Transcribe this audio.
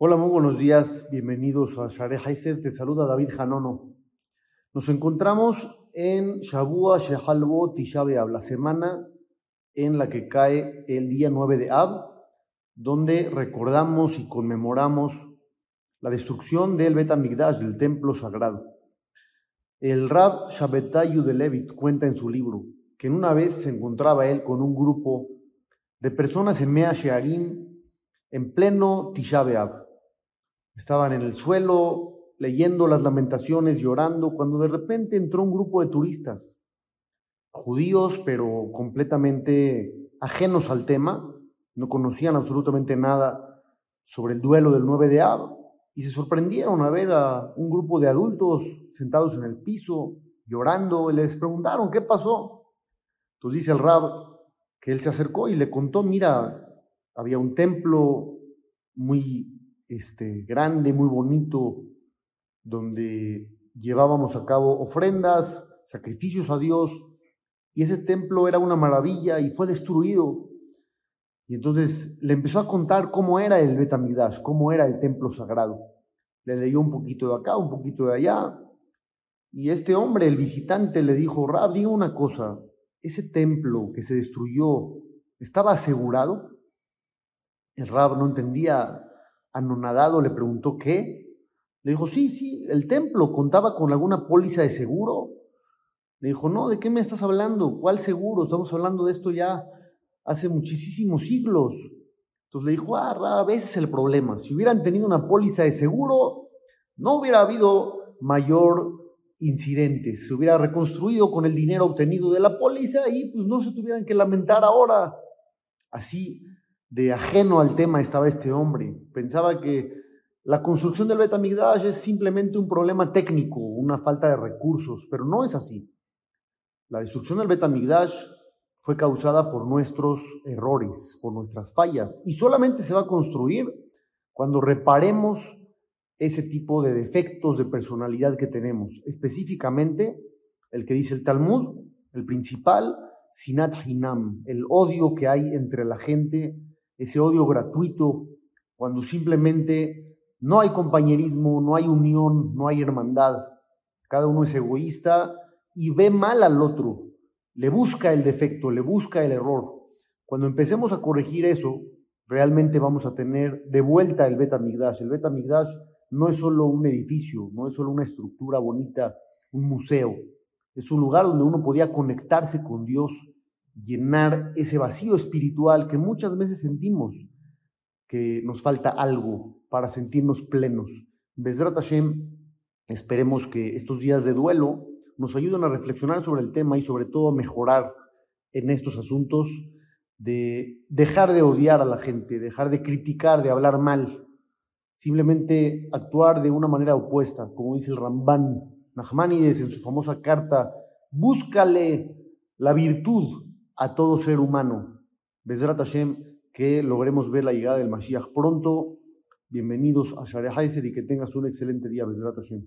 Hola, muy buenos días, bienvenidos a Share te saluda David Janono. Nos encontramos en Shabua Shehalbo Tisha la semana en la que cae el día 9 de Ab, donde recordamos y conmemoramos la destrucción del Bet del templo sagrado. El Rab Shabbatayu de Levitz cuenta en su libro que una vez se encontraba él con un grupo de personas en Mea Shearim en pleno Tisha B'Av. Estaban en el suelo leyendo las lamentaciones, llorando, cuando de repente entró un grupo de turistas, judíos, pero completamente ajenos al tema, no conocían absolutamente nada sobre el duelo del 9 de Ab, y se sorprendieron a ver a un grupo de adultos sentados en el piso, llorando, y les preguntaron, ¿qué pasó? Entonces dice el Rab que él se acercó y le contó, mira, había un templo muy este, grande, muy bonito, donde llevábamos a cabo ofrendas, sacrificios a Dios, y ese templo era una maravilla y fue destruido. Y entonces le empezó a contar cómo era el Betamidash, cómo era el templo sagrado. Le leyó un poquito de acá, un poquito de allá. Y este hombre, el visitante, le dijo, Rab, diga una cosa, ese templo que se destruyó, ¿estaba asegurado? El Rab no entendía anonadado, le preguntó qué. Le dijo, sí, sí, el templo contaba con alguna póliza de seguro. Le dijo, no, ¿de qué me estás hablando? ¿Cuál seguro? Estamos hablando de esto ya hace muchísimos siglos. Entonces le dijo, ah, a veces es el problema. Si hubieran tenido una póliza de seguro, no hubiera habido mayor incidentes. Se hubiera reconstruido con el dinero obtenido de la póliza y pues no se tuvieran que lamentar ahora. Así de ajeno al tema estaba este hombre. Pensaba que la construcción del Betamigdash es simplemente un problema técnico, una falta de recursos, pero no es así. La destrucción del Betamigdash fue causada por nuestros errores, por nuestras fallas, y solamente se va a construir cuando reparemos ese tipo de defectos de personalidad que tenemos, específicamente el que dice el Talmud, el principal, Sinat Hinam, el odio que hay entre la gente ese odio gratuito, cuando simplemente no hay compañerismo, no hay unión, no hay hermandad. Cada uno es egoísta y ve mal al otro, le busca el defecto, le busca el error. Cuando empecemos a corregir eso, realmente vamos a tener de vuelta el Betamigdash. El Betamigdash no es solo un edificio, no es solo una estructura bonita, un museo. Es un lugar donde uno podía conectarse con Dios llenar ese vacío espiritual que muchas veces sentimos que nos falta algo para sentirnos plenos. Bezrat Hashem, esperemos que estos días de duelo nos ayuden a reflexionar sobre el tema y sobre todo a mejorar en estos asuntos de dejar de odiar a la gente, dejar de criticar, de hablar mal, simplemente actuar de una manera opuesta, como dice el Ramban Nachmanides en su famosa carta, búscale la virtud a todo ser humano. Bezrat Hashem, que logremos ver la llegada del Mashiach pronto. Bienvenidos a Share y que tengas un excelente día, Bezrat Hashem.